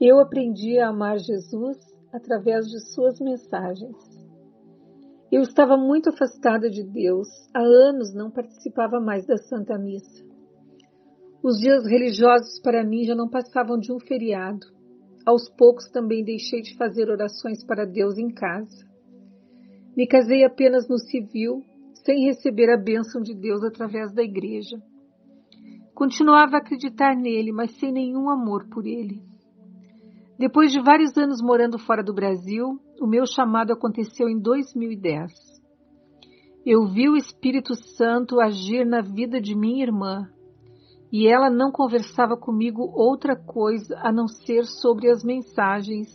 Eu aprendi a amar Jesus através de suas mensagens. Eu estava muito afastada de Deus, há anos não participava mais da Santa Missa. Os dias religiosos para mim já não passavam de um feriado. Aos poucos também deixei de fazer orações para Deus em casa. Me casei apenas no civil, sem receber a bênção de Deus através da igreja. Continuava a acreditar nele, mas sem nenhum amor por ele. Depois de vários anos morando fora do Brasil, o meu chamado aconteceu em 2010. Eu vi o Espírito Santo agir na vida de minha irmã e ela não conversava comigo outra coisa a não ser sobre as mensagens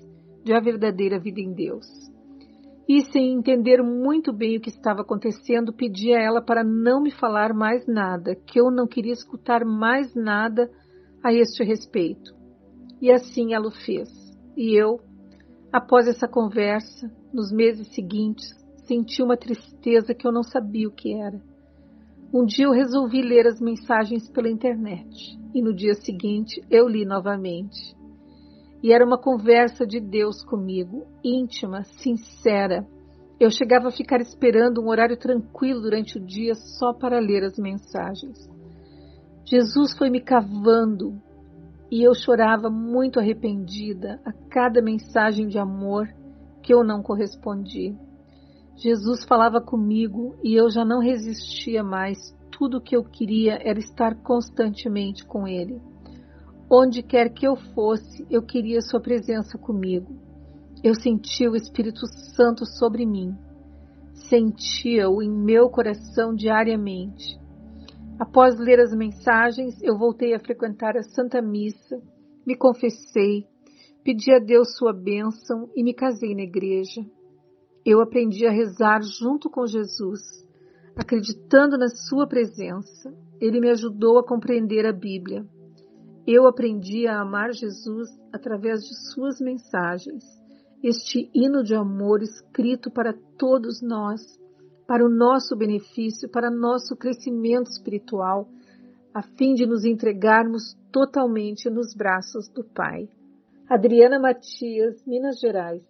de a verdadeira vida em Deus. E sem entender muito bem o que estava acontecendo, pedi a ela para não me falar mais nada, que eu não queria escutar mais nada a este respeito. E assim ela o fez. E eu, após essa conversa, nos meses seguintes, senti uma tristeza que eu não sabia o que era. Um dia eu resolvi ler as mensagens pela internet e no dia seguinte eu li novamente. E era uma conversa de Deus comigo, íntima, sincera. Eu chegava a ficar esperando um horário tranquilo durante o dia só para ler as mensagens. Jesus foi me cavando, e eu chorava muito arrependida a cada mensagem de amor que eu não correspondi. Jesus falava comigo e eu já não resistia mais. Tudo o que eu queria era estar constantemente com Ele. Onde quer que eu fosse, eu queria Sua presença comigo. Eu sentia o Espírito Santo sobre mim. Sentia-o em meu coração diariamente. Após ler as mensagens, eu voltei a frequentar a Santa Missa, me confessei, pedi a Deus sua bênção e me casei na igreja. Eu aprendi a rezar junto com Jesus, acreditando na sua presença. Ele me ajudou a compreender a Bíblia. Eu aprendi a amar Jesus através de suas mensagens, este hino de amor escrito para todos nós para o nosso benefício, para nosso crescimento espiritual, a fim de nos entregarmos totalmente nos braços do Pai. Adriana Matias, Minas Gerais.